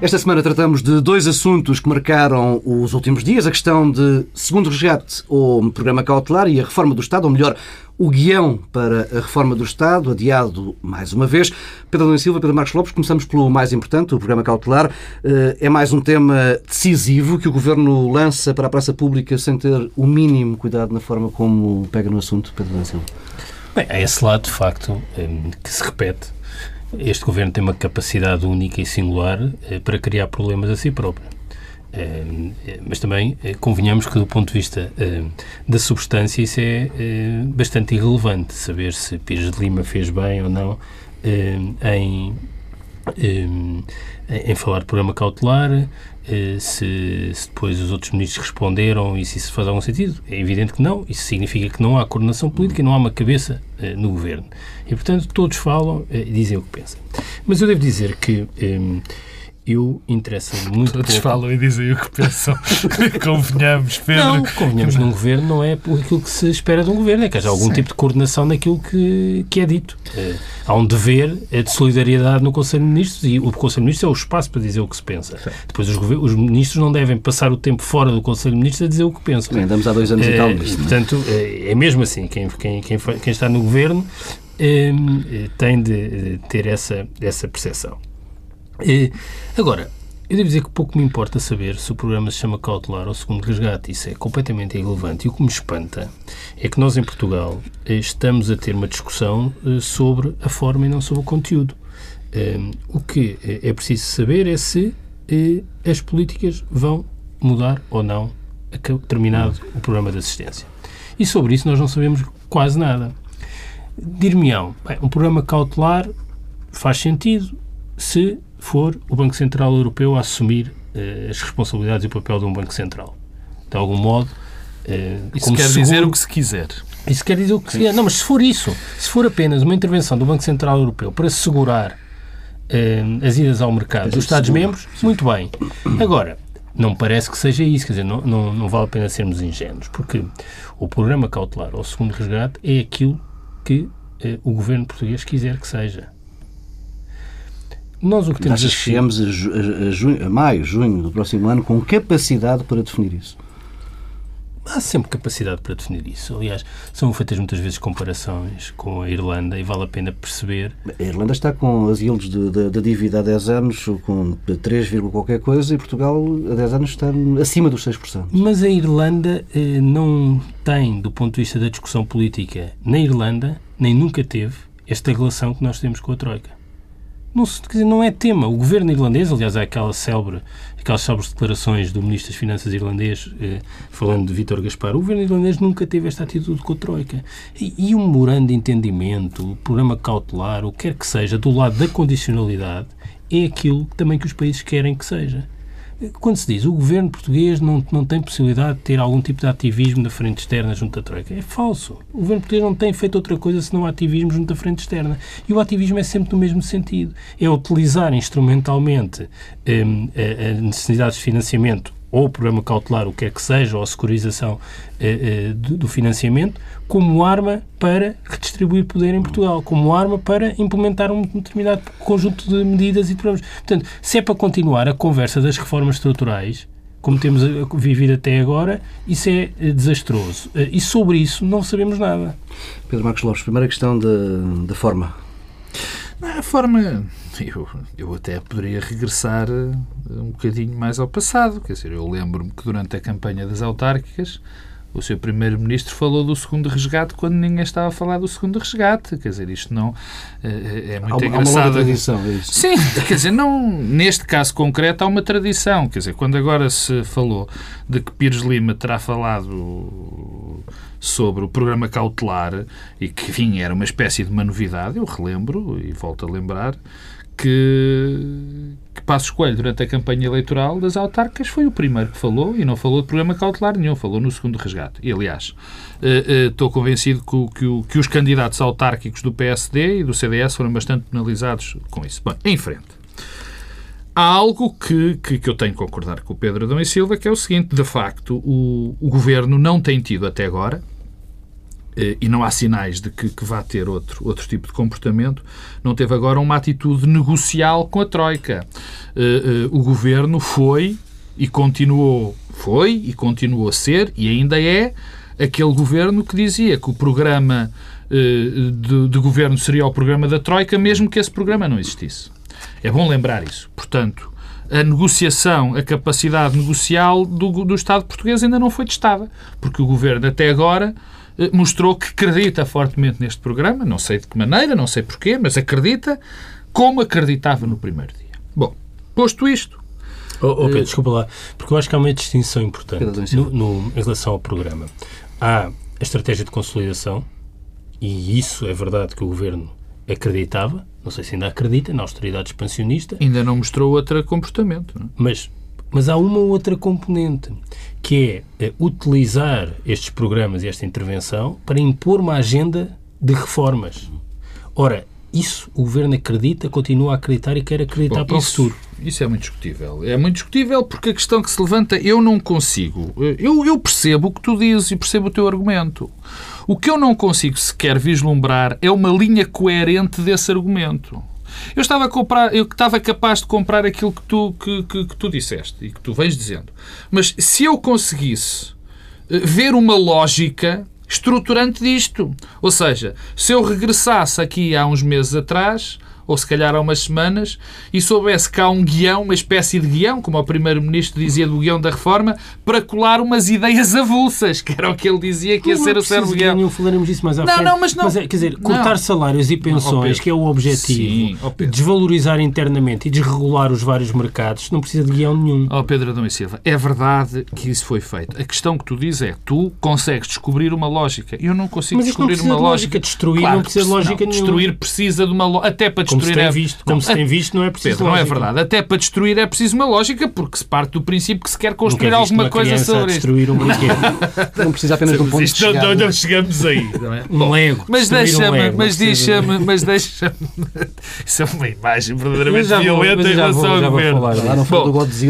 Esta semana tratamos de dois assuntos que marcaram os últimos dias: a questão de segundo resgate ou programa cautelar e a reforma do Estado, ou melhor, o guião para a reforma do Estado, adiado mais uma vez. Pedro Domingos Silva, Pedro Marcos Lopes, começamos pelo mais importante, o programa cautelar. Eh, é mais um tema decisivo que o Governo lança para a praça pública sem ter o mínimo cuidado na forma como pega no assunto, Pedro Domingos Silva. Bem, é esse lado, de facto, eh, que se repete este governo tem uma capacidade única e singular eh, para criar problemas a si próprio. Eh, eh, mas também convenhamos que, do ponto de vista da substância, isso é bastante irrelevante. Saber se Pires de Lima fez bem ou não em, em falar de programa cautelar, se, se, depois os outros ministros responderam e se isso faz algum sentido. É evidente que não. Isso significa que não há coordenação política e não há uma cabeça no governo. E, portanto, todos falam e dizem o que pensam. Mas eu devo dizer que um, eu interessa muito Todos pouco... falam e dizem o que pensam. convenhamos, Pedro. Não, convenhamos num governo não é aquilo que se espera de um governo, é que haja algum Sim. tipo de coordenação naquilo que, que é dito. É, há um dever de solidariedade no Conselho de Ministros e o Conselho de Ministros é o espaço para dizer o que se pensa. Sim. Depois os, os, ministros não devem passar o tempo fora do Conselho de Ministros a dizer o que pensam. Bem, andamos há dois anos é, e tal. Nisso, é? portanto, é, é mesmo assim. Quem, quem, quem, quem está no governo tem de ter essa, essa percepção. Agora, eu devo dizer que pouco me importa saber se o programa se chama cautelar ou segundo resgate. Isso é completamente irrelevante. E o que me espanta é que nós, em Portugal, eh, estamos a ter uma discussão eh, sobre a forma e não sobre o conteúdo. Hum, o que eh, é preciso saber é se as políticas vão mudar ou não terminado o programa de assistência. E sobre isso nós não sabemos quase nada. Dir-me-ão, um programa cautelar faz sentido se for o Banco Central Europeu a assumir uh, as responsabilidades e o papel de um Banco Central. De algum modo. Uh, isso quer seguro, dizer o que se quiser. Isso quer dizer o que se quiser. Não, mas se for isso, se for apenas uma intervenção do Banco Central Europeu para segurar uh, as idas ao mercado dos Estados-membros, muito bem. Agora, não parece que seja isso, quer dizer, não, não, não vale a pena sermos ingênuos, porque o programa cautelar ou o segundo resgate é aquilo que eh, o governo português quiser que seja. Nós o que temos Achas que chegamos a, a, junho, a maio, junho do próximo ano com capacidade para definir isso? há sempre capacidade para definir isso. Aliás, são feitas muitas vezes comparações com a Irlanda e vale a pena perceber. A Irlanda está com as yields da dívida há 10 anos com 3, qualquer coisa e Portugal há 10 anos está acima dos 6%. Mas a Irlanda eh, não tem, do ponto de vista da discussão política, na Irlanda, nem nunca teve esta relação que nós temos com a Troika. Não, dizer, não é tema. O governo irlandês, aliás, há aquela célebre, aquelas célebres declarações do Ministro das Finanças irlandês, eh, falando de Vítor Gaspar, o governo irlandês nunca teve esta atitude com a Troika. E, e um memorando de entendimento, o programa cautelar, o que quer que seja, do lado da condicionalidade, é aquilo também que os países querem que seja. Quando se diz o governo português não, não tem possibilidade de ter algum tipo de ativismo na frente externa junto à Troika, é falso. O governo português não tem feito outra coisa senão ativismo junto à frente externa. E o ativismo é sempre no mesmo sentido. É utilizar instrumentalmente hum, a, a necessidades de financiamento ou o programa cautelar, o que quer que seja, ou a securização eh, eh, do, do, financiamento, como arma para redistribuir poder em Portugal, como arma para implementar um determinado conjunto de medidas e de programas. Portanto, se é para continuar a conversa das reformas estruturais, como temos vivido até agora, isso é eh, desastroso. Eh, e sobre isso não sabemos nada. Pedro Marcos Lopes, primeira questão da forma. A forma eu, eu até poderia regressar eh, um bocadinho mais ao passado. Quer dizer, eu lembro-me que durante a campanha das autárquicas o seu primeiro-ministro falou do segundo resgate quando ninguém estava a falar do segundo resgate. Quer dizer, isto não é, é muito há, engraçado. Há uma tradição, é isso. Sim, quer dizer, não, neste caso concreto há uma tradição. Quer dizer, quando agora se falou de que Pires Lima terá falado sobre o programa cautelar e que, enfim, era uma espécie de uma novidade, eu relembro e volto a lembrar que, que Passos Coelho, durante a campanha eleitoral das autárquicas, foi o primeiro que falou e não falou de programa cautelar nenhum, falou no segundo resgate. E, aliás, uh, uh, estou convencido que, que, que, os candidatos autárquicos do PSD e do CDS foram bastante penalizados com isso. Bom, em frente. Há algo que, que, que eu tenho que concordar com o Pedro Adão e Silva, que é o seguinte: de facto, o, o governo não tem tido até agora e não há sinais de que, que vá ter outro, outro tipo de comportamento, não teve agora uma atitude negocial com a Troika. O governo foi e continuou, foi e continuou a ser e ainda é aquele governo que dizia que o programa de, de governo seria o programa da Troika, mesmo que esse programa não existisse. É bom lembrar isso. Portanto, a negociação, a capacidade negocial do, do Estado português ainda não foi testada, porque o governo até agora eh, mostrou que acredita fortemente neste programa, não sei de que maneira, não sei porquê, mas acredita como acreditava no primeiro dia. Bom, posto isto. Oh, oh Pedro, desculpa lá, porque eu acho que há uma distinção importante no, no, em relação ao programa. Há a estratégia de consolidação, e isso é verdade que o governo acreditava, não sei se ainda acredita, na austeridade expansionista. Ainda não mostrou outro comportamento. Não? É? Mas, mas há uma outra componente, que é, é utilizar estes programas e esta intervenção para impor uma agenda de reformas. Ora, isso o governo acredita, continua a acreditar e quer acreditar Bom, para isso, o futuro. Isso é muito discutível. É muito discutível porque a questão que se levanta, eu não consigo. Eu, eu percebo o que tu dizes e percebo o teu argumento. O que eu não consigo sequer vislumbrar é uma linha coerente desse argumento. Eu estava, a comprar, eu estava capaz de comprar aquilo que tu, que, que, que tu disseste e que tu vens dizendo. Mas se eu conseguisse eh, ver uma lógica estruturante disto, ou seja, se eu regressasse aqui há uns meses atrás ou se calhar há umas semanas, e soubesse que há um guião, uma espécie de guião, como o Primeiro-Ministro dizia do guião da reforma, para colar umas ideias avulsas, que era o que ele dizia que ia ser o cérebro guião. Não falaremos disso mais à não, frente. Não, mas não. Mas é, quer dizer, cortar não. salários e pensões, que é o objetivo, Sim, desvalorizar internamente e desregular os vários mercados, não precisa de guião nenhum. Ó oh, Pedro Adão e Silva, é verdade que isso foi feito. A questão que tu dizes é, tu consegues descobrir uma lógica. Eu não consigo mas descobrir não uma lógica. lógica. Destruir claro, não precisa de lógica nenhuma. Destruir precisa de uma lógica. Até para destruir como se tem visto, como se tem visto, não é preciso Pedro, lógica. não é verdade. Até para destruir é preciso uma lógica, porque se parte do princípio que se quer construir alguma coisa sobre isto. destruir um brinquedo. não precisa apenas de um ponto isto, de chegada. Não, não chegamos aí. Não é? Um Lego. Mas deixa-me, um mas deixa-me, mas deixa-me. Isso é uma imagem verdadeiramente violenta em relação ao governo.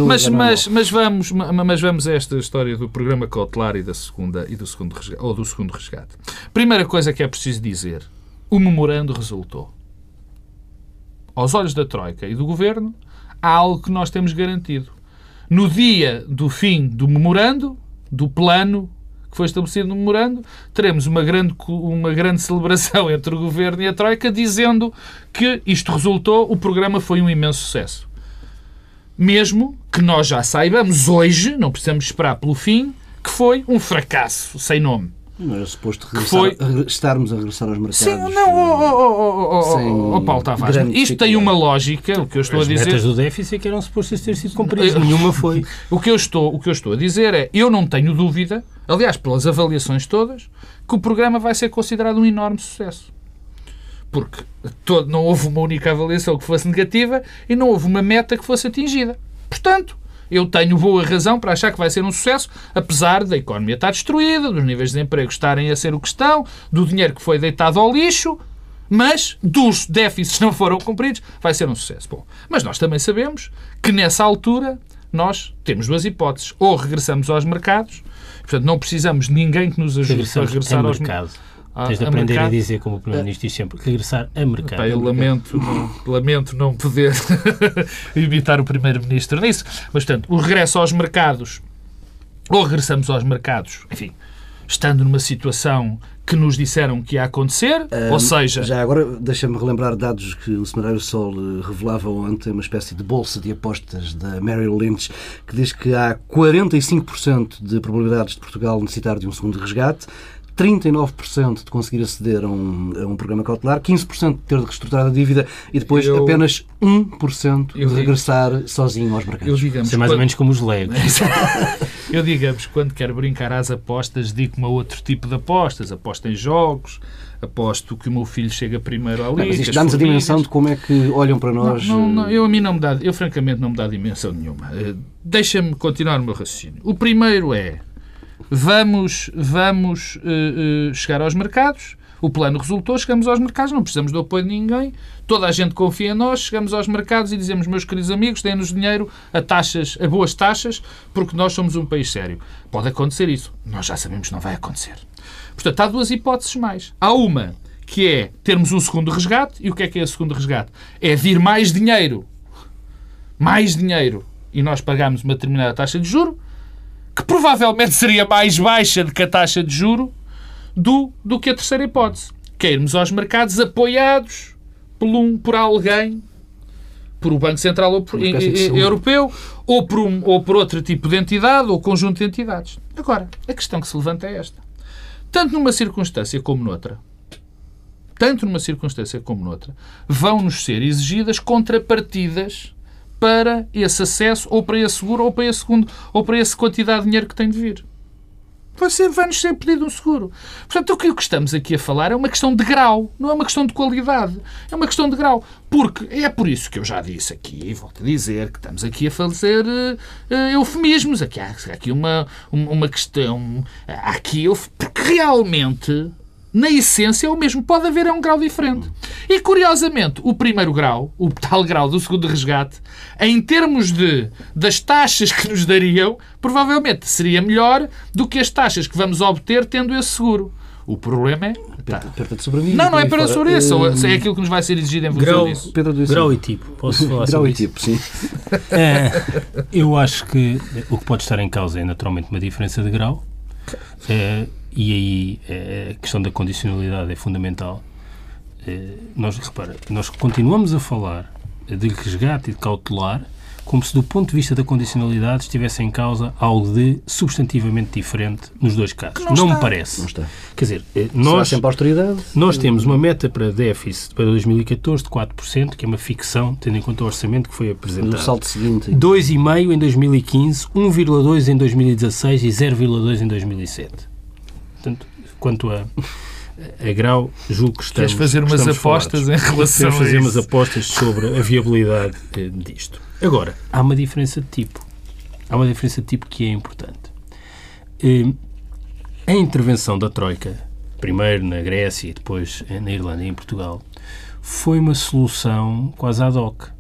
Mas, mas, mas, vamos, mas vamos a esta história do programa cautelar e da segunda e do segundo resgate, ou do segundo resgate. Primeira coisa que é preciso dizer: o memorando resultou aos olhos da Troika e do Governo, há algo que nós temos garantido. No dia do fim do memorando, do plano que foi estabelecido no memorando, teremos uma grande, uma grande celebração entre o Governo e a Troika dizendo que isto resultou, o programa foi um imenso sucesso. Mesmo que nós já saibamos hoje, não precisamos esperar pelo fim, que foi um fracasso sem nome. Não era suposto regressar, foi... estarmos a regressar aos mercados. Sim, não, oh, oh, oh, Paulo Tavares, isto tem uma lógica, o que eu estou As a dizer... As metas do déficit é que eram supostas ter sido cumpridas, nenhuma foi. O que, eu estou, o que eu estou a dizer é, eu não tenho dúvida, aliás, pelas avaliações todas, que o programa vai ser considerado um enorme sucesso. Porque todo, não houve uma única avaliação que fosse negativa e não houve uma meta que fosse atingida. Portanto, eu tenho boa razão para achar que vai ser um sucesso, apesar da economia estar destruída, dos níveis de desemprego estarem a ser o que estão, do dinheiro que foi deitado ao lixo, mas dos déficits não foram cumpridos, vai ser um sucesso. Bom, mas nós também sabemos que nessa altura nós temos duas hipóteses. Ou regressamos aos mercados, portanto não precisamos de ninguém que nos ajude a regressar aos mercados Tens de aprender mercado. a dizer, como o Primeiro-Ministro diz sempre, regressar a mercado. eu lamento não, lamento não poder imitar o Primeiro-Ministro nisso. Mas, portanto, o regresso aos mercados, ou regressamos aos mercados, enfim, estando numa situação que nos disseram que ia acontecer, um, ou seja... Já agora, deixa-me relembrar dados que o Semanário Sol eh, revelava ontem, uma espécie de bolsa de apostas da Merrill Lynch, que diz que há 45% de probabilidades de Portugal necessitar de um segundo resgate, 39% de conseguir aceder a um, a um programa cautelar, 15% de ter de reestruturar a dívida e depois eu, apenas 1% de regressar digo, sozinho aos mercados. Eu, digamos, Isso é mais quando, ou menos como os legos. eu, digamos, quando quero brincar às apostas, digo-me a outro tipo de apostas. Aposto em jogos, aposto que o meu filho chega primeiro ali. Não, mas isto dá-nos a dimensão de como é que olham para nós. Não, não, não, eu a mim não me dá, eu francamente não me dá dimensão nenhuma. Uh, Deixa-me continuar o meu raciocínio. O primeiro é vamos, vamos uh, uh, chegar aos mercados, O plano resultou, chegamos aos mercados, não precisamos do apoio de ninguém, toda a gente confia em nós, chegamos aos mercados e dizemos, meus queridos amigos, deem-nos dinheiro a taxas, a boas taxas, porque nós somos um país sério. Pode acontecer isso. Nós já sabemos que não vai acontecer. Portanto, há duas hipóteses mais. Há uma que é termos um segundo resgate, e o que é que é o segundo resgate? É vir mais dinheiro, mais dinheiro, e nós pagamos uma determinada taxa de juro, que provavelmente seria mais baixa do que a taxa de juro do, do que a terceira hipótese, que é irmos aos mercados apoiados por, um, por alguém, por o Banco Central ou por, Europeu, ou por, um, ou por outro tipo de entidade ou conjunto de entidades. Agora, a questão que se levanta é esta. Tanto numa circunstância como noutra, tanto numa circunstância como noutra, vão-nos ser exigidas contrapartidas para esse acesso, ou para esse seguro, ou para esse segundo, ou para essa quantidade de dinheiro que tem de vir vai, ser, pedido um seguro. Portanto, o que estamos aqui a falar é uma questão de grau, não é uma questão de qualidade. É uma questão de grau. Porque é por isso que eu já disse aqui, e volto a dizer, que estamos aqui a fazer uh, eufemismos. Aqui há, aqui uma, uma, questão. Há aqui, porque realmente na essência é o mesmo. Pode haver é um grau diferente. E, curiosamente, o primeiro grau, o tal grau do segundo resgate, em termos de, das taxas que nos dariam, provavelmente seria melhor do que as taxas que vamos obter tendo esse seguro. O problema é. Tá. Perda de sobrevivência. Não, não é para a sobrevivência. Uh, é aquilo que nos vai ser exigido em função grau, disso. Grau e tipo. Posso falar grau sobre e tipo, sim. É, eu acho que o que pode estar em causa é naturalmente uma diferença de grau. É, e aí é, a questão da condicionalidade é fundamental. É, nós, repara, nós continuamos a falar de resgate e de cautelar como se do ponto de vista da condicionalidade estivesse em causa algo de substantivamente diferente nos dois casos. Não, não me parece. Não está. Quer dizer, eh, nós, sempre austeridade? nós temos uma meta para déficit para 2014 de 4%, que é uma ficção, tendo em conta o orçamento que foi apresentado. No salto seguinte. 2,5% em 2015, 1,2% em 2016 e 0,2% em 2007. Portanto, quanto a, a grau, julgo que estamos. Queres fazer umas apostas falados. em relação Queres fazer a umas apostas sobre a viabilidade eh, disto. Agora, há uma diferença de tipo. Há uma diferença de tipo que é importante. Eh, A intervenção da Troika, primeiro na Grécia e depois eh, na Irlanda e em Portugal, foi uma solução quase ad hoc.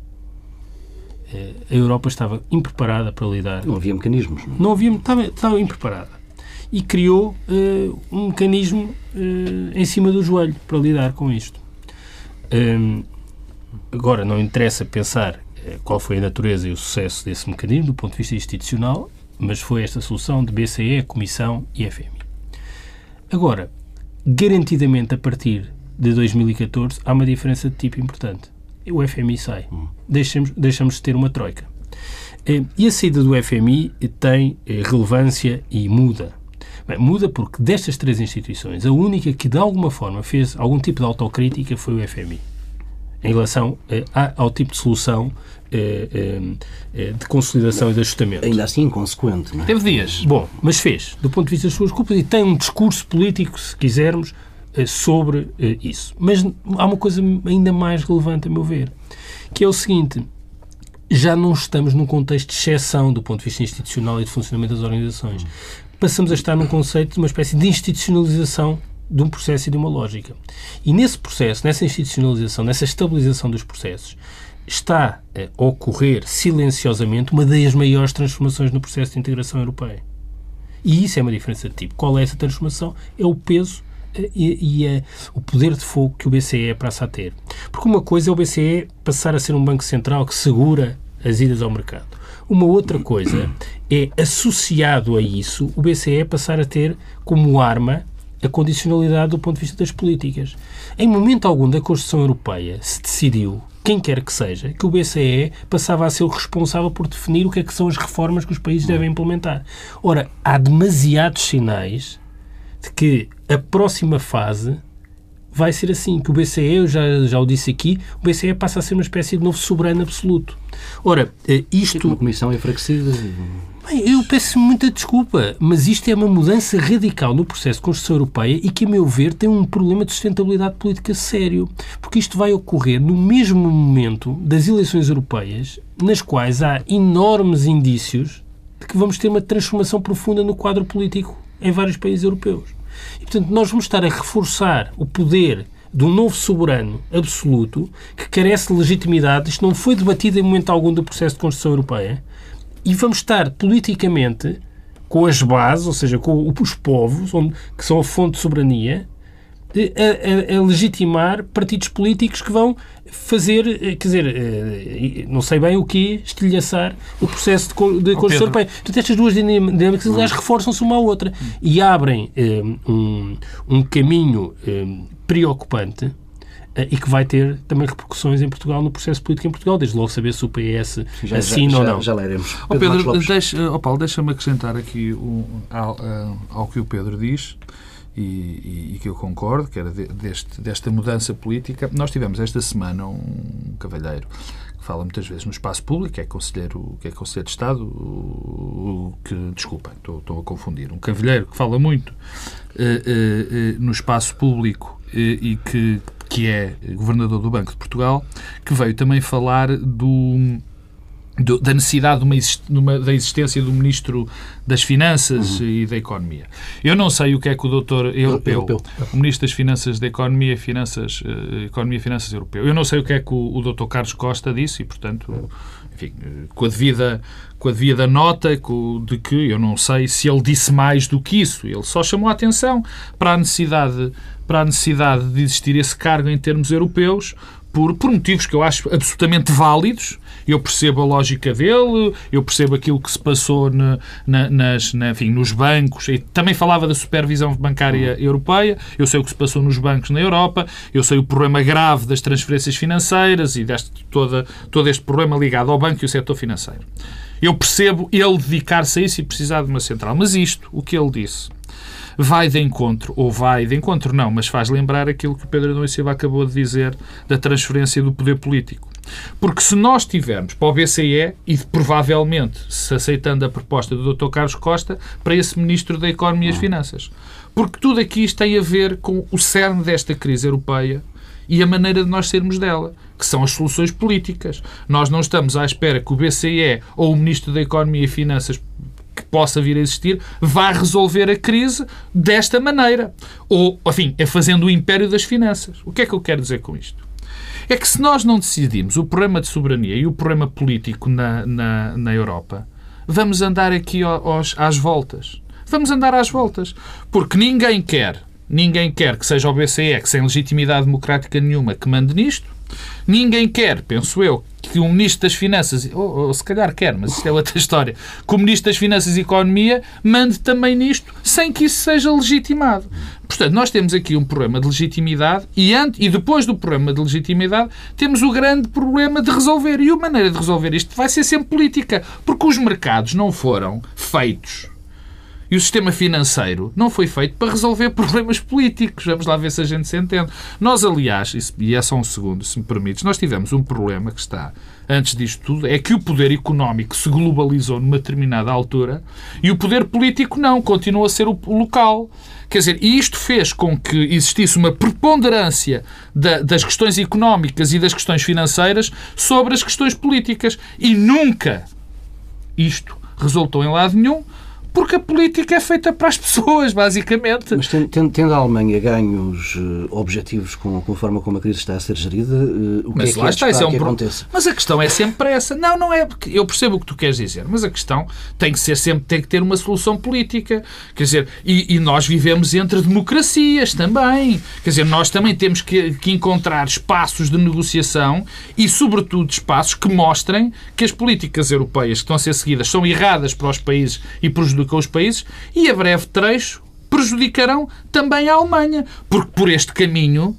A Europa estava impreparada para lidar Não havia mecanismos. Não? não havia, estava, estava impreparada. E criou eh, um mecanismo eh, em cima do joelho para lidar com isto. Hum, agora, não interessa pensar eh, qual foi a natureza e o sucesso desse mecanismo do ponto de vista institucional, mas foi esta solução de BCE, Comissão e FMI. Agora, garantidamente a partir de 2014 há uma diferença de tipo importante. O FMI sai. Deixamos, deixamos de ter uma troika. E a saída do FMI tem relevância e muda. Bem, muda porque destas três instituições, a única que de alguma forma fez algum tipo de autocrítica foi o FMI. Em relação eh, ao tipo de solução eh, eh, eh, de consolidação e de ajustamento. Ainda assim inconsequente. Não é? Teve dias. Bom, mas fez, do ponto de vista das suas culpas, e tem um discurso político, se quisermos, eh, sobre eh, isso. Mas há uma coisa ainda mais relevante, a meu ver, que é o seguinte: já não estamos num contexto de exceção do ponto de vista institucional e de funcionamento das organizações. Passamos a estar num conceito de uma espécie de institucionalização de um processo e de uma lógica. E nesse processo, nessa institucionalização, nessa estabilização dos processos, está a ocorrer silenciosamente uma das maiores transformações no processo de integração europeia. E isso é uma diferença de tipo. Qual é essa transformação? É o peso eh, e, e é o poder de fogo que o BCE passa a ter. Porque uma coisa é o BCE passar a ser um banco central que segura as idas ao mercado. Uma outra coisa é, associado a isso, o BCE passar a ter como arma a condicionalidade do ponto de vista das políticas. Em momento algum da construção europeia se decidiu, quem quer que seja, que o BCE passava a ser o responsável por definir o que é que são as reformas que os países devem implementar. Ora, há demasiados sinais de que a próxima fase vai ser assim, que o BCE, eu já, já o disse aqui, o BCE passa a ser uma espécie de novo soberano absoluto. Ora, eh, isto... Uma comissão enfraquecida. Bem, eu peço muita desculpa, mas isto é uma mudança radical no processo de construção europeia e que, a meu ver, tem um problema de sustentabilidade política sério. Porque isto vai ocorrer no mesmo momento das eleições europeias, nas quais há enormes indícios de que vamos ter uma transformação profunda no quadro político em vários países europeus. E, portanto, nós vamos estar a reforçar o poder de um novo soberano absoluto que carece de legitimidade. Isto não foi debatido em momento algum do processo de construção europeia. E vamos estar politicamente com as bases, ou seja, com os povos, onde, que são a fonte de soberania, a, a, a, legitimar partidos políticos que vão fazer, eh, quer dizer, eh, não sei bem o que, estilhaçar o processo de, de Constituição Europeia. Portanto, estas duas dinâmicas, aliás, reforçam-se uma à outra e abrem eh, um, um caminho preocupante e que vai ter também repercussões em Portugal, no processo político em Portugal, desde logo saber se o PS já, assina já, ou não. Já leremos. Oh, Pedro, deixa, oh, Paulo, deixa-me acrescentar aqui um, ao, ao que o Pedro diz e, e, e, que eu concordo, que era de, deste, desta mudança política. Nós tivemos esta semana um cavalheiro que fala muitas vezes no espaço público, que é conselheiro, que é conselheiro de Estado, o, que, desculpa, estou, estou, a confundir, um cavalheiro que fala muito uh, uh, uh, no espaço público e que, que é governador do Banco de Portugal, que veio também falar do da necessidade de uma, uma, da existência do Ministro das Finanças uhum. e da Economia. Eu não sei o que é que o doutor europeu, europeu. o Ministro das Finanças da Economia, Finanças, uh, Economia e Finanças Europeu, eu não sei o que é que o, o doutor Carlos Costa disse e, portanto, enfim, com a devida, com a devida nota de que eu não sei se ele disse mais do que isso. Ele só chamou a atenção para a necessidade, para a necessidade de existir esse cargo em termos europeus, por, por motivos que eu acho absolutamente válidos. Eu percebo a lógica dele, eu percebo aquilo que se passou na, na, nas, na, enfim, nos bancos. E também falava da supervisão bancária europeia. Eu sei o que se passou nos bancos na Europa. Eu sei o problema grave das transferências financeiras e deste, toda, todo este problema ligado ao banco e ao setor financeiro. Eu percebo ele dedicar-se a isso e precisar de uma central. Mas isto, o que ele disse, vai de encontro, ou vai de encontro não, mas faz lembrar aquilo que o Pedro Adão e Silva acabou de dizer da transferência do poder político. Porque se nós tivermos para o BCE, e provavelmente, se aceitando a proposta do Dr. Carlos Costa, para esse Ministro da Economia e das Finanças. Porque tudo aqui isto tem a ver com o cerne desta crise europeia e a maneira de nós sermos dela, que são as soluções políticas. Nós não estamos à espera que o BCE ou o Ministro da Economia e Finanças possa vir a existir, vá resolver a crise desta maneira. Ou, enfim, é fazendo o império das finanças. O que é que eu quero dizer com isto? É que se nós não decidirmos o problema de soberania e o problema político na, na, na Europa, vamos andar aqui aos, às voltas. Vamos andar às voltas. Porque ninguém quer, ninguém quer que seja o BCE, que sem legitimidade democrática nenhuma, que mande nisto. Ninguém quer, penso eu, que o Ministro das Finanças, ou, ou, se calhar quer, mas isto é outra história, que o Ministro das Finanças e Economia mande também nisto, sem que isso seja legitimado. Portanto, nós temos aqui um problema de legitimidade e, antes, e depois do problema de legitimidade temos o grande problema de resolver. E a maneira de resolver isto vai ser sempre política, porque os mercados não foram feitos e o sistema financeiro não foi feito para resolver problemas políticos. Vamos lá ver se a gente se entende. Nós, aliás, e é só um segundo, se me permites, nós tivemos um problema que está antes disto tudo, é que o poder económico se globalizou numa determinada altura e o poder político não, continua a ser o local. Quer dizer, e isto fez com que existisse uma preponderância da, das questões económicas e das questões financeiras sobre as questões políticas. E nunca isto resultou em lado nenhum, porque a política é feita para as pessoas, basicamente. Mas tendo, tendo a Alemanha ganhos uh, objetivos com, com, a forma como a crise está a ser gerida, uh, o mas que é que, está, é, é um que aconteça? Mas a questão é sempre essa. Não, não é. Eu percebo o que tu queres dizer, mas a questão tem que ser sempre, tem que ter uma solução política. Quer dizer, e, e nós vivemos entre democracias também. Quer dizer, nós também temos que, que encontrar espaços de negociação e, sobretudo, espaços que mostrem que as políticas europeias que estão a ser seguidas são erradas para os países e prejudicam com os países e a breve trecho prejudicarão também a Alemanha, porque por este caminho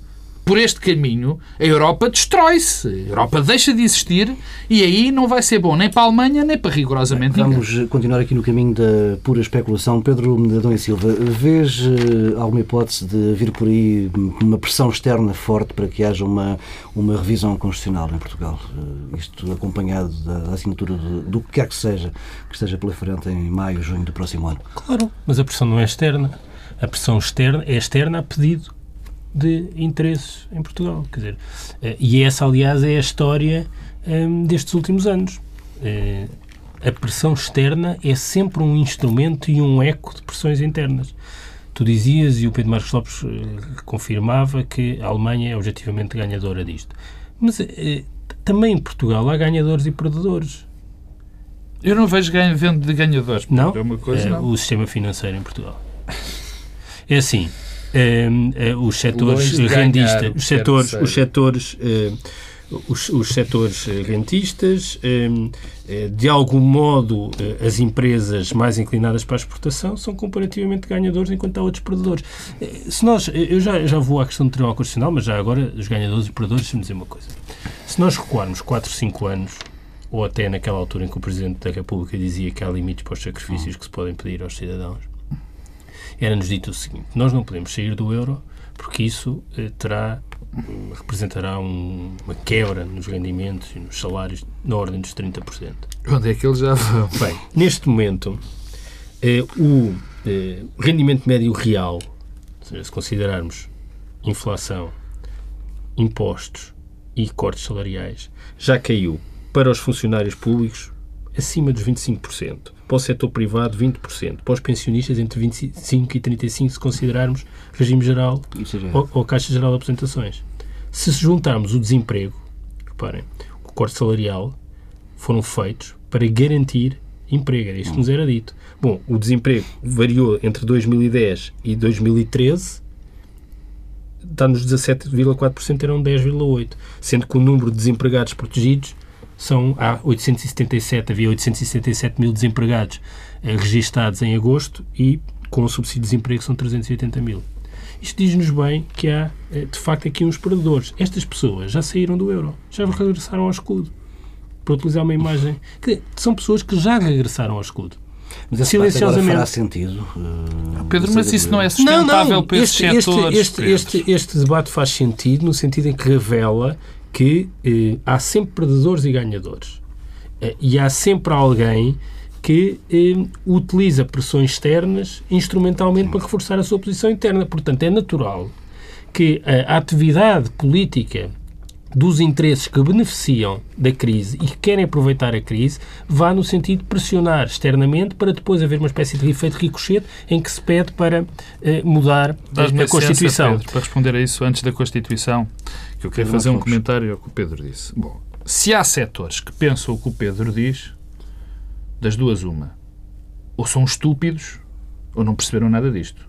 por este caminho, a Europa destrói-se. A Europa deixa de existir e aí não vai ser bom nem para a Alemanha nem para rigorosamente Bem, Vamos ninguém. continuar aqui no caminho da pura especulação. Pedro Medadão e Silva, vês uh, alguma hipótese de vir por aí uma pressão externa forte para que haja uma, uma revisão constitucional em Portugal? Uh, isto acompanhado da, da assinatura de, do que quer que seja, que esteja pela frente em maio, junho do próximo ano. Claro, mas a pressão não é externa. A pressão externa é externa a pedido de interesses em Portugal. Quer dizer, eh, e essa, aliás, é a história um, destes últimos anos. Uh, a pressão externa é sempre um instrumento e um eco de pressões internas. Tu dizias, e o Pedro Marcos Lopes eh, confirmava, que a Alemanha é objetivamente ganhadora disto. Mas eh, também em Portugal há ganhadores e perdedores. Eu não vejo ganho, vendo de ganhadores. Não? É uma coisa, Eh, não. O sistema financeiro em Portugal. É assim, eh, eh, os setores Longe de ganhar, rendistas, quer os setores, os setores, eh, os, os setores eh, rentistas, eh, eh, de algum modo, eh, as empresas mais inclinadas para a exportação são comparativamente ganhadores, enquanto há outros perdedores. Eh, Se nós, eh, eu já, já vou à questão do Tribunal Constitucional, mas já agora, os ganhadores e perdedores, deixa-me dizer uma coisa. Se nós recuarmos 4, 5 anos, ou até naquela altura em que o Presidente da República dizia que há limites para os sacrifícios que se podem pedir aos cidadãos, era-nos dito o seguinte: nós não podemos sair do euro porque isso eh, terá, representará um- uma quebra nos rendimentos e nos salários na ordem dos 30%. Onde é que eles já vão? Bem, neste momento, eh, o eh, rendimento médio real, seja, se considerarmos inflação, impostos e cortes salariais, já caiu para os funcionários públicos acima dos 25%, para o setor privado 20%, para os pensionistas entre 25% e 35% se considerarmos regime geral é. ou, ou Caixa Geral de Apresentações. Se juntarmos o desemprego, reparem, o corte salarial foram feitos para garantir emprego, era isto que nos era dito. Bom, o desemprego variou entre 2010 e 2013, está nos 17,4%, eram 10,8%, sendo que o número de desempregados protegidos são, há 877, havia 877 mil desempregados eh, registados em agosto e com o subsídio de desemprego são 380 mil. Isto diz-nos bem que há, eh, de facto, aqui uns perdedores. Estas pessoas já saíram do euro, já regressaram ao escudo. Para utilizar uma imagem. Que são pessoas que já regressaram ao escudo. Mas silenciosamente. fará sentido. eh, Pedro, mas isso não é Não, sustentável não. para esses Este, este, setores. este, este, este debate faz sentido no sentido em que revela que eh, há sempre perdedores e ganhadores. Eh, e há sempre alguém que eh, utiliza pressões externas instrumentalmente para reforçar a sua posição interna. Portanto, é natural que a atividade política dos interesses que beneficiam da crise e que querem aproveitar a crise vá no sentido de pressionar externamente para depois haver uma espécie de efeito ricochete em que se pede para eh, mudar a Constituição. Pedro, para responder a isso antes da Constituição, que eu queria Pedro fazer um comentário ao que o Pedro disse. Bom, se há setores que pensam o que o Pedro diz, das duas uma, ou são estúpidos ou não perceberam nada disto.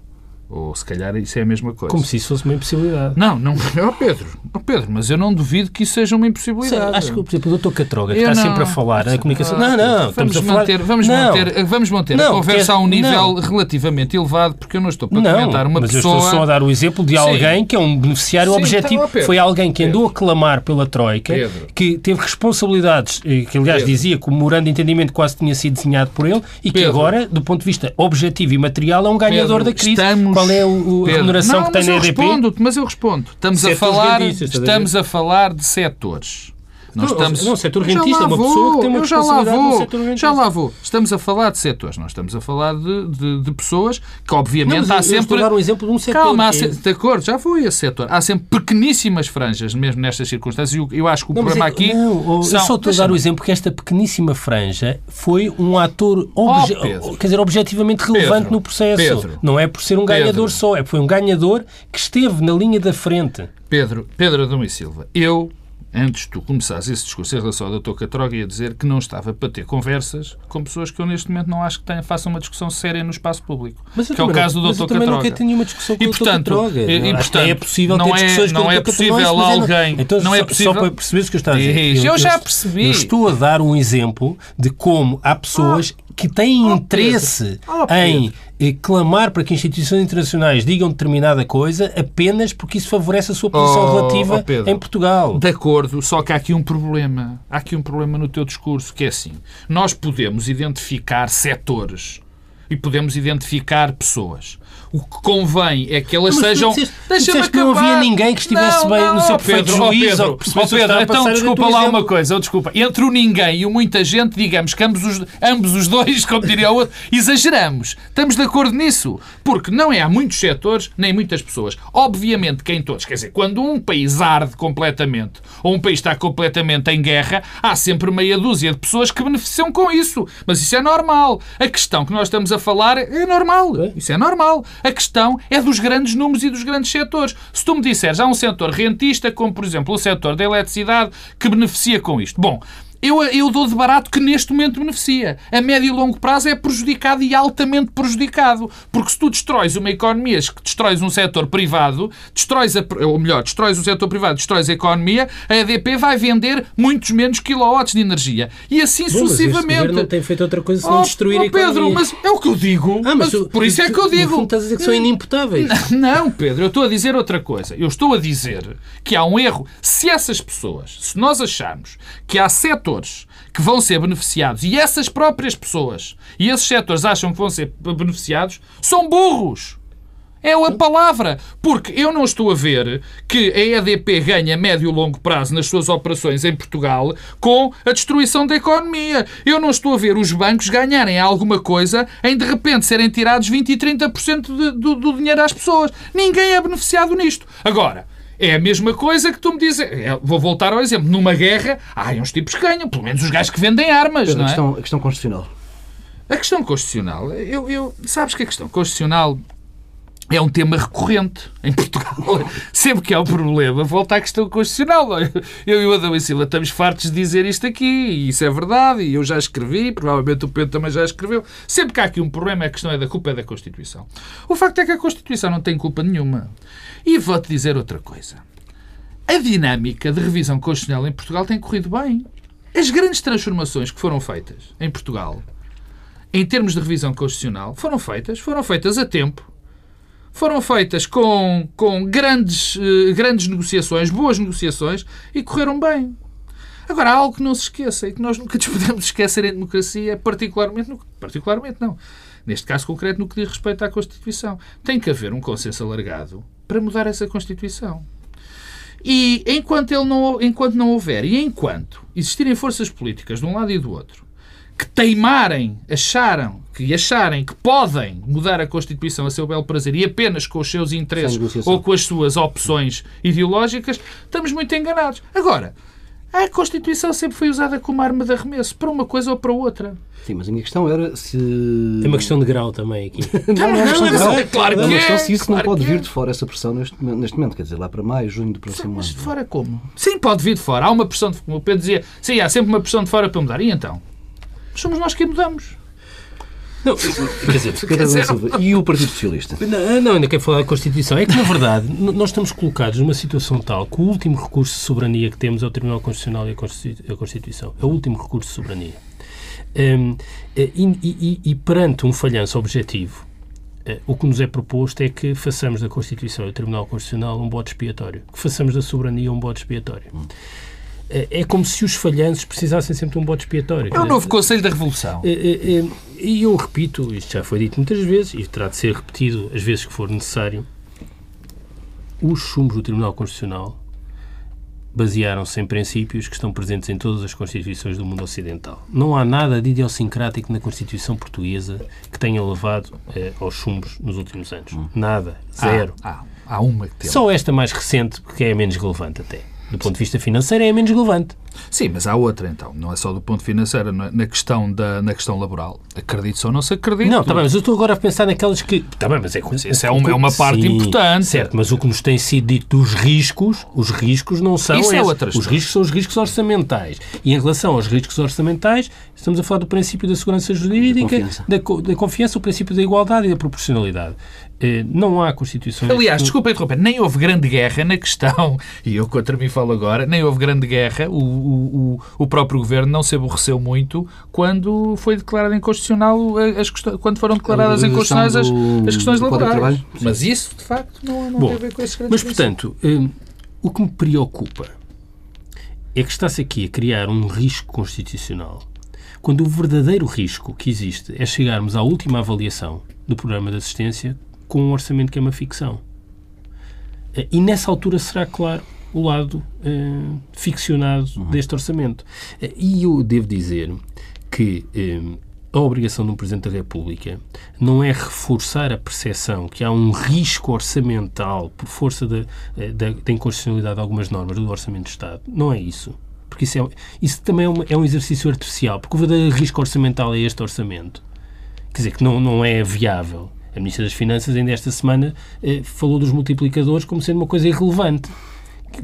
Ou se calhar isso é a mesma coisa. Como se isso fosse uma impossibilidade. Não, não, ó Pedro, ó Pedro, mas eu não duvido que isso seja uma impossibilidade. Acho que, por exemplo, o Dr. Catroga, que Eu está não. sempre a falar na comunicação. Não, não, vamos estamos a falar... manter, vamos Não. manter, vamos manter a Não, conversa quer- a um nível relativamente elevado, porque eu não estou para Não, comentar uma mas pessoa. eu estou só a dar o exemplo de Sim. alguém que é um beneficiário Sim, objetivo. tá, ó, Pedro. Foi alguém que andou a clamar pela Troika, Pedro. que teve responsabilidades, eh, que aliás Pedro. dizia que o memorando de entendimento quase tinha sido desenhado por ele e que agora, do ponto de vista objetivo e material, é um ganhador da crise. estamos- Qual é o, a remuneração não, que tem mas na eu EDP? mas eu respondo. Estamos a Setores falar, rentistas, estás a ver? estamos a falar de setores. Nós Não, estamos... não, setor Eu já rentista é uma vou, pessoa que tem uma eu já lá responsabilidade no vou, setor rentista. Já lá vou. Estamos a falar de setores, não estamos a falar de, de, de pessoas que, obviamente, Não, mas há eu- eu estou sempre... a dar um exemplo de um setor Calma, há se- de acordo, já foi esse setor. Há sempre pequeníssimas franjas, mesmo nestas circunstâncias, e eu, eu acho que o Não, problema é aqui não, são... eu só estou a dar o exemplo que esta pequeníssima franja foi um ator obje- Oh, Pedro. quer dizer, objetivamente relevante Pedro, no processo. Pedro. Não é por ser um Pedro. ganhador só, é foi um ganhador que esteve na linha da frente. Pedro, Pedro Adão e Silva, eu, antes de tu começares esse discurso em relação ao Dr. Catroga, ia dizer que não estava para ter conversas com pessoas que eu neste momento não acho que tenham, façam uma discussão séria no espaço público. Mas eu que é o caso do mas eu Dr. também Catroga. nunca tenho nenhuma discussão com E o Dr. Catroga. e- e, portanto, é possível não ter é- discussões não com o é Dr. Catroga, possível mas eu não- alguém- Então, não é possível- Só para perceberes o que eu estou a dizer. Diz, eu já percebi. Eu estou a dar um exemplo de como há pessoas que têm Oh, interesse. Oh, em clamar para que instituições internacionais digam determinada coisa apenas porque isso favorece a sua posição Oh, relativa oh, Pedro. em Portugal. De acordo, só que há aqui um problema. Há aqui um problema no teu discurso, que é assim. Nós podemos identificar setores e podemos identificar pessoas. O que convém é que elas Mas sejam... Deixa-me que não havia ninguém que estivesse bem no seu perfeito Pedro, juízo, Pedro, ou que Pedro, então desculpa lá uma coisa, oh, desculpa. Entre o ninguém e o muita gente, digamos que ambos os, ambos os dois, como diria o outro, exageramos. Estamos de acordo nisso. Porque não é há muitos setores, nem muitas pessoas. Obviamente que em todos, quer dizer, quando um país arde completamente, ou um país está completamente em guerra, há sempre meia dúzia de pessoas que beneficiam com isso. Mas isso é normal. A questão que nós estamos a falar é normal. Isso é normal. A questão é dos grandes números e dos grandes setores. Se tu me disseres, há um setor rentista, como por exemplo o setor da eletricidade, que beneficia com isto. Bom, eu, eu dou de barato que neste momento beneficia. A médio e longo prazo é prejudicado e altamente prejudicado. Porque se tu destróis uma economia, que destróis um setor privado, destróis a, ou melhor, destróis o setor privado, destróis a economia, a EDP vai vender muitos menos quilowatts de energia. E assim Bom, sucessivamente. Mas não tem feito outra coisa senão Oh, destruir oh, a economia. Pedro, mas é o que eu digo. Ah, mas, Mas por isso é que eu digo. Estás a dizer que são inimputáveis. Não, Pedro, eu estou a dizer outra coisa. Eu estou a dizer que há um erro. Se essas pessoas, se nós acharmos que há setores que vão ser beneficiados e essas próprias pessoas e esses setores acham que vão ser beneficiados, são burros. É a palavra. Porque eu não estou a ver que a EDP ganha médio e longo prazo nas suas operações em Portugal com a destruição da economia. Eu não estou a ver os bancos ganharem alguma coisa em de repente serem tirados 20 e 30% de, do, do dinheiro às pessoas. Ninguém é beneficiado nisto. Agora, é a mesma coisa que tu me dizes. é, vou voltar ao exemplo. Numa guerra, há uns tipos que ganham. Pelo menos os gajos que vendem armas, Pedro, não a, é? questão, a questão constitucional. A questão constitucional, eu, eu, sabes que a questão constitucional é um tema recorrente em Portugal. Sempre que há um problema, volta à questão constitucional. Eu e o Adão e Silva estamos fartos de dizer isto aqui, e isso é verdade, e eu já escrevi, provavelmente o Pedro também já escreveu. Sempre que há aqui um problema, a questão é da culpa é da Constituição. O facto é que a Constituição não tem culpa nenhuma. E vou-te dizer outra coisa. A dinâmica de revisão constitucional em Portugal tem corrido bem. As grandes transformações que foram feitas em Portugal em termos de revisão constitucional, foram feitas, foram feitas a tempo, foram feitas com, com grandes, eh, grandes negociações, boas negociações e correram bem. Agora, há algo que não se esqueça e que nós nunca nos podemos esquecer em democracia, particularmente, no, particularmente não, neste caso concreto, no que diz respeito à Constituição. Tem que haver um consenso alargado para mudar essa Constituição. E enquanto, ele não, enquanto não houver e enquanto existirem forças políticas de um lado e do outro que teimarem, acharam, que acharem que podem mudar a Constituição a seu belo prazer e apenas com os seus interesses ou com as suas opções ideológicas, estamos muito enganados. Agora, a Constituição sempre foi usada como arma de arremesso, para uma coisa ou para outra. Sim, mas a minha questão era se. É uma questão de grau também aqui. Não, não, é uma questão de mas grau. é claro Não, que mas é, só se isso claro não pode que é. vir de fora, essa pressão neste, neste momento, quer dizer, lá para maio, junho do próximo Mas ano. de fora como? Sim, pode vir de fora. Há uma pressão, de, como o Pedro dizia, sim, há sempre uma pressão de fora para mudar. E então? Somos nós que mudamos. Não, quer dizer, Adão Silva, E o Partido Socialista? Não, não, ainda quero falar da Constituição. É que, na verdade, nós estamos colocados numa situação tal que o último recurso de soberania que temos é o Tribunal Constitucional e a Constitu- a Constituição. É o último recurso de soberania. Hum, e, e- e- e perante um falhanço objetivo, eh, o que nos é proposto é que façamos da Constituição e do Tribunal Constitucional um bode expiatório. Que façamos da soberania um bode expiatório. Eh, É como se os falhanços precisassem sempre de um bode expiatório. É o novo Conselho da Revolução. É, é, é, E eu repito, isto já foi dito muitas vezes e terá de ser repetido as vezes que for necessário, os chumos do Tribunal Constitucional basearam-se em princípios que estão presentes em todas as constituições do mundo ocidental. Não há nada de idiosincrático na Constituição portuguesa que tenha levado eh, aos chumbos nos últimos anos. Nada. Zero. Há, há, há uma que tem. Só esta mais recente, que é a menos relevante até. Do ponto de vista financeiro, é a menos relevante. Sim, mas há outra então. Não é só do ponto financeiro, não é? na questão, da, na questão laboral. Acredito ou não se acredita. Não, bem, mas eu estou agora a pensar naquelas que. Bem, mas é isso é uma- é uma parte importante. Certo, mas o que nos tem sido dito dos riscos, os riscos não são. Isso é outra Os riscos são os riscos orçamentais. E em relação aos riscos orçamentais, estamos a falar do princípio da segurança jurídica, confiança. da, co- da confiança, o princípio da igualdade e da proporcionalidade. Eh, Não há Constituições. Aliás, desculpa interromper, nem houve grande guerra na questão, e eu contra mim falo agora, nem houve grande guerra, o, o, o, o próprio governo não se aborreceu muito quando foi declarado inconstitucional, as questões, quando foram declaradas inconstitucionais as, as questões laborais. Mas isso, de facto, não, não Bom, tem a ver com esses grandes Mas, portanto, hum, o que me preocupa é que está-se aqui a criar um risco constitucional quando o verdadeiro risco que existe é chegarmos à última avaliação do programa de assistência com um orçamento que é uma ficção. Eh, E nessa altura será claro o lado eh, ficcionado deste orçamento. Eh, E eu devo dizer que eh, a obrigação de um Presidente da República não é reforçar a percepção que há um risco orçamental por força da, da, da inconstitucionalidade de algumas normas do Orçamento de Estado. Não é isso. Porque isso, é, isso também é, uma- é um exercício artificial, porque o verdadeiro risco orçamental é este orçamento. quer dizer, que não, não é viável. A Ministra das Finanças, ainda esta semana, eh, falou dos multiplicadores como sendo uma coisa irrelevante.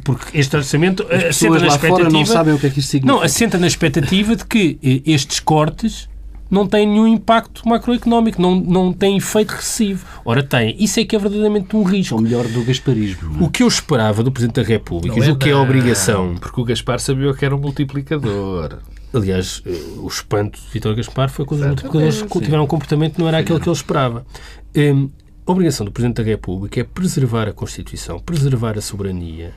Porque este orçamento As assenta na lá fora não expectativa. sabem o que é que isso significa. Não, assenta na expectativa de que eh, estes cortes não têm nenhum impacto macroeconómico, não, não têm efeito recessivo. Ora, tem. Isso é que é verdadeiramente um risco. Ou melhor, do gasparismo. não é? O que eu esperava do Presidente da República, Não julgo que é a obrigação. Porque o Gaspar sabia que era um multiplicador. Aliás, eh, o espanto de Vítor Gaspar foi quando os multiplicadores sim. tiveram um comportamento que não era aquele que ele esperava. Hum, a obrigação do Presidente da República é preservar a Constituição, preservar a soberania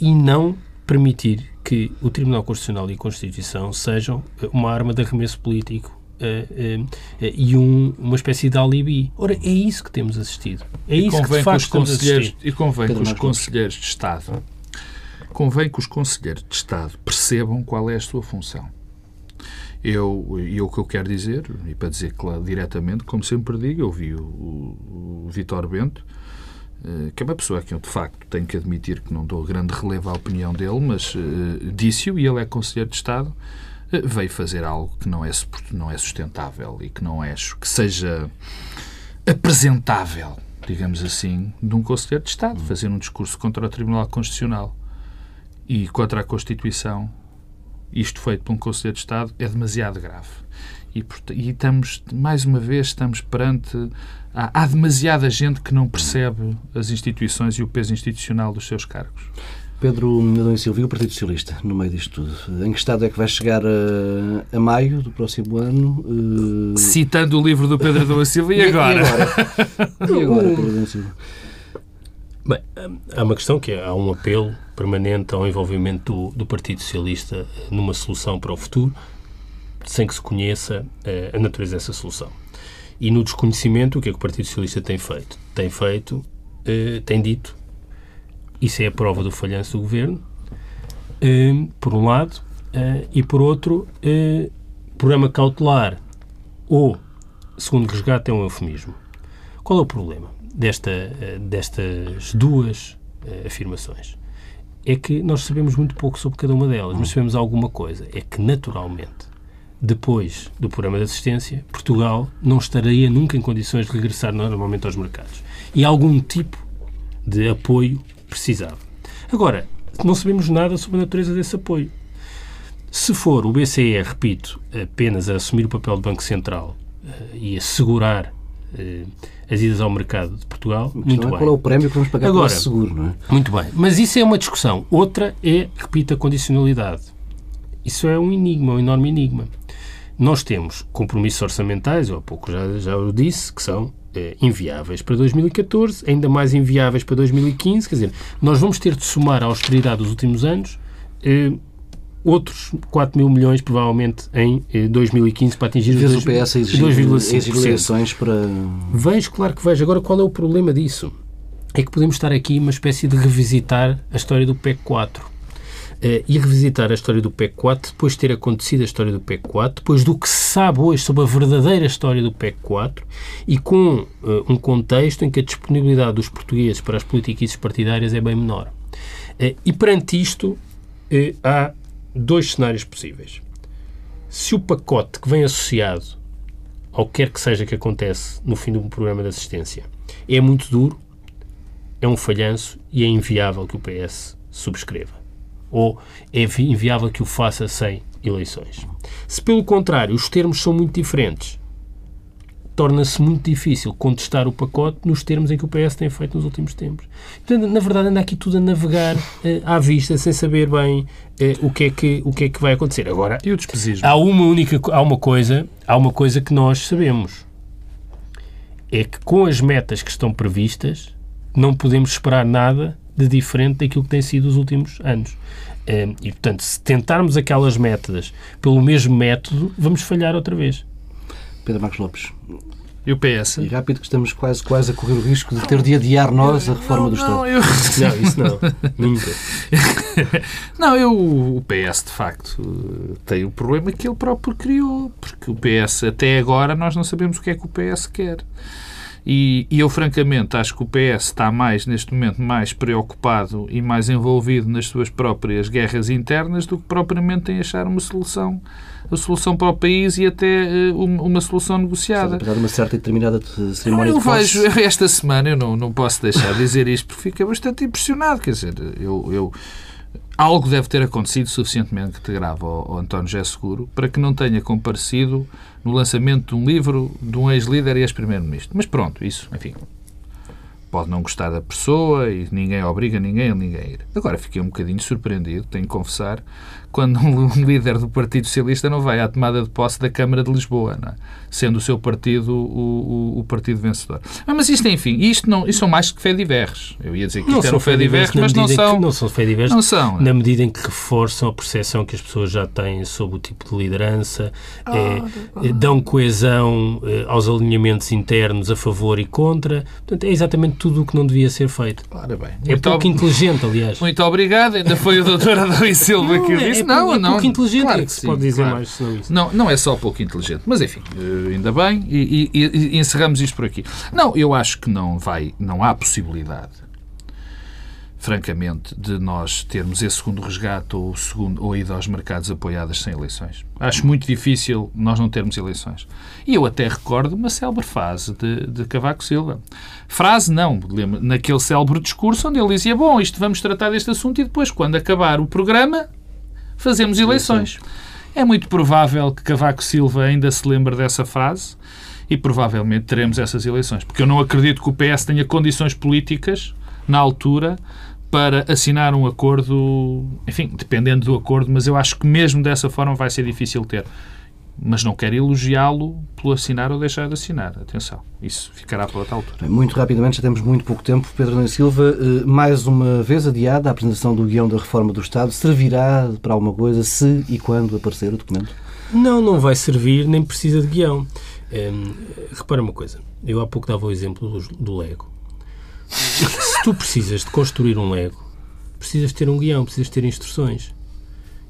e não permitir que o Tribunal Constitucional e a Constituição sejam eh, uma arma de arremesso político eh, eh, eh, e um- uma espécie de alibi. Ora, é isso que temos assistido. É E isso que, de que facto, os estamos a conselheiros, e convém Pedro que os Marcos conselheiros de Estado convém que os conselheiros de Estado percebam qual é a sua função. Eu, e o que eu quero dizer, e para dizer claro, diretamente, como sempre digo, eu vi o, o, o Vítor Bento, eh, que é uma pessoa que eu de facto tenho que admitir que não dou grande relevo à opinião dele, mas eh, disse-o e ele é conselheiro de Estado, eh, veio fazer algo que não é, não é sustentável e que não acho que seja apresentável, digamos assim, de um conselheiro de Estado, fazer um discurso contra o Tribunal Constitucional e contra a Constituição, isto feito por um conselheiro de Estado, é demasiado grave. E, e estamos, mais uma vez, estamos perante. Há, há demasiada gente que não percebe as instituições e o peso institucional dos seus cargos. Pedro Adão e Silva e o Partido Socialista, no meio disto tudo. Em que estado é que vai chegar a, a maio do próximo ano? Eh, Citando o livro do Pedro Adão Silva, e agora? E agora, e agora Pedro Adão e Silva? Bem, há uma questão que é, há um apelo permanente ao envolvimento do, do Partido Socialista numa solução para o futuro, sem que se conheça eh, a natureza dessa solução. E no desconhecimento, o que é que o Partido Socialista tem feito? Tem feito, eh, tem dito, isso é a prova do falhanço do governo, eh, por um lado, e por outro, programa cautelar ou segundo resgate é um eufemismo. Qual é o problema desta, destas duas eh, afirmações? É que nós sabemos muito pouco sobre cada uma delas, mas sabemos alguma coisa. É que, naturalmente, depois do programa de assistência, Portugal não estaria nunca em condições de regressar normalmente aos mercados. E algum tipo de apoio precisava. Agora, não sabemos nada sobre a natureza desse apoio. Se for o BCE, repito, apenas a assumir o papel de Banco Central eh, e assegurar as idas ao mercado de Portugal, muito é bem. Qual é o prémio que vamos pagar Agora- pelo seguro, não é? Muito bem. Mas isso é uma discussão. Outra é, repito, a condicionalidade. Isso é um enigma, um enorme enigma. Nós temos compromissos orçamentais, eu há pouco já, já o disse, que são eh, inviáveis para 2014, ainda mais inviáveis para 2015. Quer dizer, nós vamos ter de somar a austeridade dos últimos anos eh, outros 4 mil milhões, provavelmente, em eh, 2015 para atingir os Vês o dois- PS a exigir, a exigir 2,5%. eleições para... Vejo, claro que vejo. Agora, qual é o problema disso? É que podemos estar aqui uma espécie de revisitar a história do PEC 4. Eh, e revisitar a história do PEC 4, depois de ter acontecido a história do PEC 4, depois do que se sabe hoje sobre a verdadeira história do PEC 4 e com eh, um contexto em que a disponibilidade dos portugueses para as políticas partidárias é bem menor. Eh, e perante isto, eh, há dois cenários possíveis. Se o pacote que vem associado ao que quer que seja que acontece no fim do programa de assistência é muito duro, é um falhanço e é inviável que o PS subscreva. Ou é vi- inviável que o faça sem eleições. Se, pelo contrário, os termos são muito diferentes, torna-se muito difícil contestar o pacote nos termos em que o PS tem feito nos últimos tempos. Portanto, na verdade, anda aqui tudo a navegar eh, à vista, sem saber bem eh, o, que é que, o que é que vai acontecer. Agora, E o despesismo? Há uma única, há uma coisa, há uma coisa que nós sabemos. É que com as metas que estão previstas, não podemos esperar nada de diferente daquilo que tem sido os últimos anos. Eh, E, portanto, se tentarmos aquelas metas pelo mesmo método, vamos falhar outra vez. Pedro Marcos Lopes. E o PS? E rápido que estamos quase, quase a correr o risco de ter de adiar nós a reforma do Estado. Não, eu, Não, isso não. Nunca. não, eu, o PS, de facto, tem o problema que ele próprio criou. Porque o PS, até agora, nós não sabemos o que é que o PS quer. E, e, eu, francamente, acho que o PS está mais, neste momento, mais preocupado e mais envolvido nas suas próprias guerras internas do que propriamente em achar uma solução, a solução para o país e até uh, uma solução negociada. Apesar de uma certa e determinada cerimónia eu de vejo, esta semana, eu não, não posso deixar de dizer isto, porque fiquei bastante impressionado. Quer dizer, eu, eu algo deve ter acontecido suficientemente grave ao, ao António José Seguro para que não tenha comparecido no lançamento de um livro de um ex-líder e ex-primeiro-ministro. Mas pronto, isso, enfim, pode não gostar da pessoa e ninguém obriga ninguém a ninguém a ir. Agora, fiquei um bocadinho surpreendido, tenho que confessar, quando um líder do Partido Socialista não vai à tomada de posse da Câmara de Lisboa, é? sendo o seu partido o, o, o, partido vencedor. Ah, mas isto, enfim, isto, não, isto são mais que fé diversos. Eu ia dizer que não isto era um fé diversos, mas não são. Não são fé diversos não são, na medida em que reforçam a percepção que as pessoas já têm sobre o tipo de liderança, ah, é, dão coesão é, aos alinhamentos internos a favor e contra. Portanto, é exatamente tudo o que não devia ser feito. Ora bem. É pouco ob... inteligente, aliás. Muito obrigado. Ainda foi o doutor Adão Silva que o disse. É, não, é não. pouco inteligente, claro que, que se sim, pode dizer claro. mais senão isso. Não, não é só pouco inteligente. Mas, enfim, eh, ainda bem. E, e, e encerramos isto por aqui. Não, eu acho que não vai, não há possibilidade francamente, de nós termos esse segundo resgate ou, segundo, ou a ida aos mercados apoiadas sem eleições. Acho muito difícil nós não termos eleições. E eu até recordo uma célebre frase de, de Cavaco Silva. Frase não, naquele célebre discurso onde ele dizia, bom, isto vamos tratar deste assunto e depois, quando acabar o programa, fazemos eleições. É muito provável que Cavaco Silva ainda se lembre dessa frase e provavelmente teremos essas eleições. Porque eu não acredito que o PS tenha condições políticas na altura para assinar um acordo, enfim, dependendo do acordo, mas eu acho que mesmo dessa forma vai ser difícil ter. Mas não quero elogiá-lo pelo assinar ou deixar de assinar. Atenção, isso ficará para outra altura. Muito rapidamente, já temos muito pouco tempo. Pedro Nunes Silva, eh, mais uma vez adiada a apresentação do guião da reforma do Estado. Servirá para alguma coisa se e quando aparecer o documento? Não, não vai servir, nem precisa de guião. Hum, repara uma coisa. Eu há pouco dava o exemplo do, do Lego. Se tu precisas de construir um Lego, precisas ter um guião, precisas ter instruções.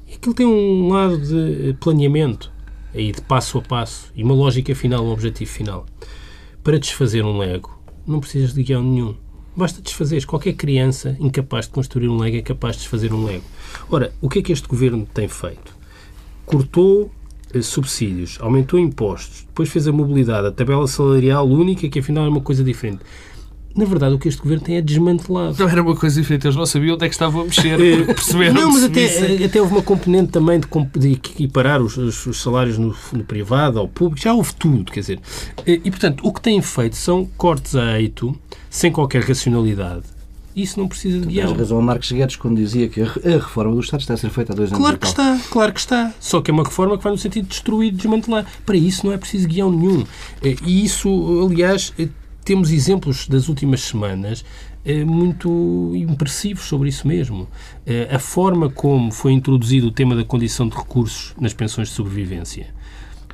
E aquilo tem um lado de planeamento, aí de passo a passo, e uma lógica final, um objetivo final. Para desfazer um Lego, não precisas de guião nenhum. Basta desfazer. Qualquer criança incapaz de construir um Lego é capaz de desfazer um Lego. Ora, o que é que este governo tem feito? Cortou eh, subsídios, aumentou impostos, depois fez a mobilidade, a tabela salarial única, que afinal é uma coisa diferente na verdade, o que este governo tem é desmantelado. Não era uma coisa diferente, eles não sabiam onde é que estavam a mexer, eh, perceberam Não, mas até, até houve uma componente também de, de equiparar os, os, os salários no, no, privado ao público, já houve tudo, quer dizer. Eh, e, portanto, o que têm feito são cortes a eito, sem qualquer racionalidade. Isso não precisa de guião. Tens razão a Marcos Guedes quando dizia que a reforma do Estado está a ser feita há dois anos. Claro que está, claro que está. Só que é uma reforma que vai no sentido de destruir, de desmantelar. Para isso não é preciso guião nenhum. Eh, e isso, aliás, temos exemplos das últimas semanas eh, muito impressivos sobre isso mesmo. Eh, a forma como foi introduzido o tema da condição de recursos nas pensões de sobrevivência.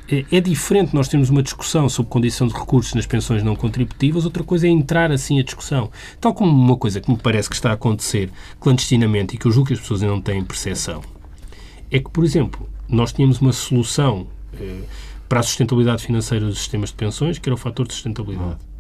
Eh, é diferente nós termos uma discussão sobre condição de recursos nas pensões não contributivas, outra coisa é entrar assim a discussão. Tal como uma coisa que me parece que está a acontecer clandestinamente e que eu julgo que as pessoas ainda não têm percepção, é que, por exemplo, nós tínhamos uma solução para a sustentabilidade financeira dos sistemas de pensões, que era o fator de sustentabilidade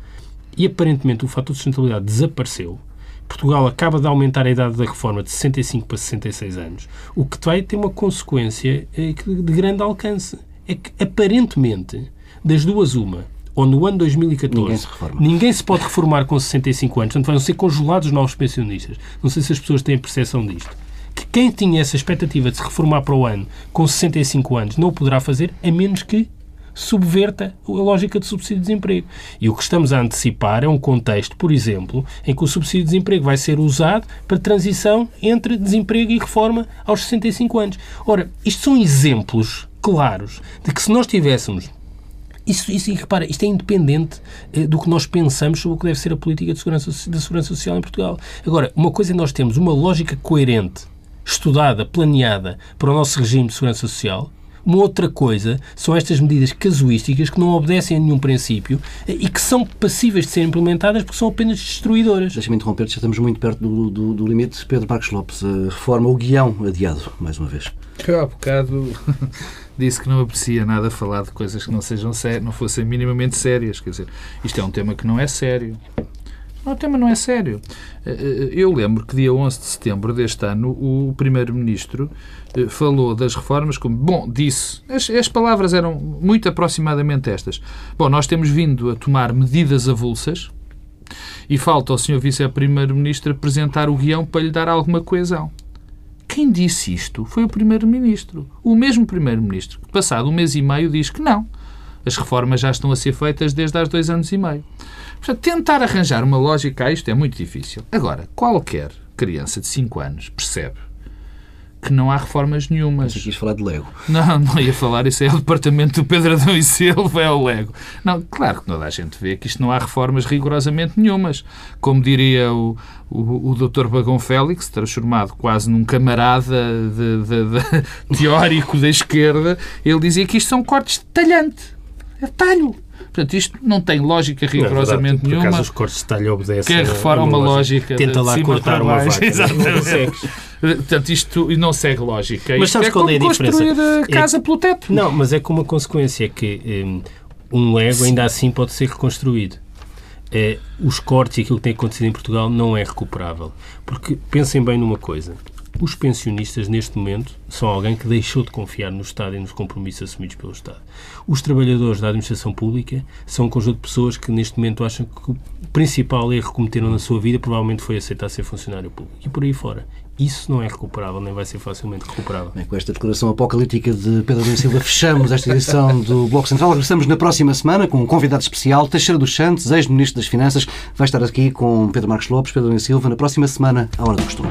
e aparentemente o fator de sustentabilidade desapareceu, Portugal acaba de aumentar a idade da reforma de 65 para 66 anos, o que vai ter uma consequência eh, de grande alcance. É que, aparentemente, das duas, uma, ou no ano 2014 ninguém se, ninguém se pode reformar com 65 anos, portanto vão ser congelados os novos pensionistas. Não sei se as pessoas têm a percepção disto. Que quem tinha essa expectativa de se reformar para o ano com 65 anos não o poderá fazer, a menos que subverta a lógica de subsídio de desemprego. E o que estamos a antecipar é um contexto, por exemplo, em que o subsídio de desemprego vai ser usado para transição entre desemprego e reforma aos 65 anos. Ora, isto são exemplos claros de que se nós tivéssemos isso, isso, e repara, isto é independente eh, do que nós pensamos sobre o que deve ser a política de segurança, da segurança social em Portugal. Agora, uma coisa é nós temos uma lógica coerente, estudada, planeada para o nosso regime de segurança social, Uma outra coisa são estas medidas casuísticas que não obedecem a nenhum princípio e que são passíveis de ser implementadas porque são apenas destruidoras. Deixa-me interromper, já estamos muito perto do, do, do limite. Pedro Marcos Lopes, a reforma, o guião adiado, mais uma vez. Eu há bocado disse que não aprecia nada falar de coisas que não sejam não fossem minimamente sérias. Quer dizer, isto é um tema que não é sério. O tema não é sério. Eh, eh, eu lembro que dia 11 de setembro deste ano o Primeiro-Ministro eh, falou das reformas como, bom, disse, as, as, palavras eram muito aproximadamente estas. Bom, nós temos vindo a tomar medidas avulsas e falta ao Sr. Vice-Primeiro-Ministro apresentar o guião para lhe dar alguma coesão. Quem disse isto foi o Primeiro-Ministro. O mesmo Primeiro-Ministro, que passado um mês e meio diz que não. As reformas já estão a ser feitas desde há dois anos e meio. Portanto, tentar arranjar uma lógica a isto é muito difícil. Agora, qualquer criança de 5 anos percebe que não há reformas nenhumas. Mas quis falar de Lego. Não, não ia falar, isso é o departamento do Pedro Adão e Silva, é o Lego. Não, claro que toda a gente vê que isto não há reformas rigorosamente nenhumas. Como diria o, o, o Dr. Bagão Félix, transformado quase num camarada de, de, de, teórico da esquerda, ele dizia que isto são cortes de talhante. É talho. Portanto, isto não tem lógica rigorosamente é nenhuma. os cortes de talho obedecem. Quer reforma uma lógica. Tenta lá cortar uma vaca. Exatamente. Portanto, isto não segue lógica. Mas sabes é qual é a diferença? construir a casa é, pelo teto. Não, mas é com uma consequência que um, um Lego ainda assim pode ser reconstruído. É, os cortes e aquilo que tem acontecido em Portugal não é recuperável. Porque pensem bem numa coisa. Os pensionistas, neste momento, são alguém que deixou de confiar no Estado e nos compromissos assumidos pelo Estado. Os trabalhadores da administração pública são um conjunto de pessoas que, neste momento, acham que o principal erro que cometeram na sua vida provavelmente foi aceitar ser funcionário público. E por aí fora. Isso não é recuperável, nem vai ser facilmente recuperável. Bem, com esta declaração apocalíptica de Pedro Domingos Silva, fechamos esta edição do Bloco Central. Regressamos na próxima semana com um convidado especial, Teixeira dos Santos, ex-ministro das Finanças. Vai estar aqui com Pedro Marcos Lopes, Pedro Domingos Silva, na próxima semana, à hora do costume.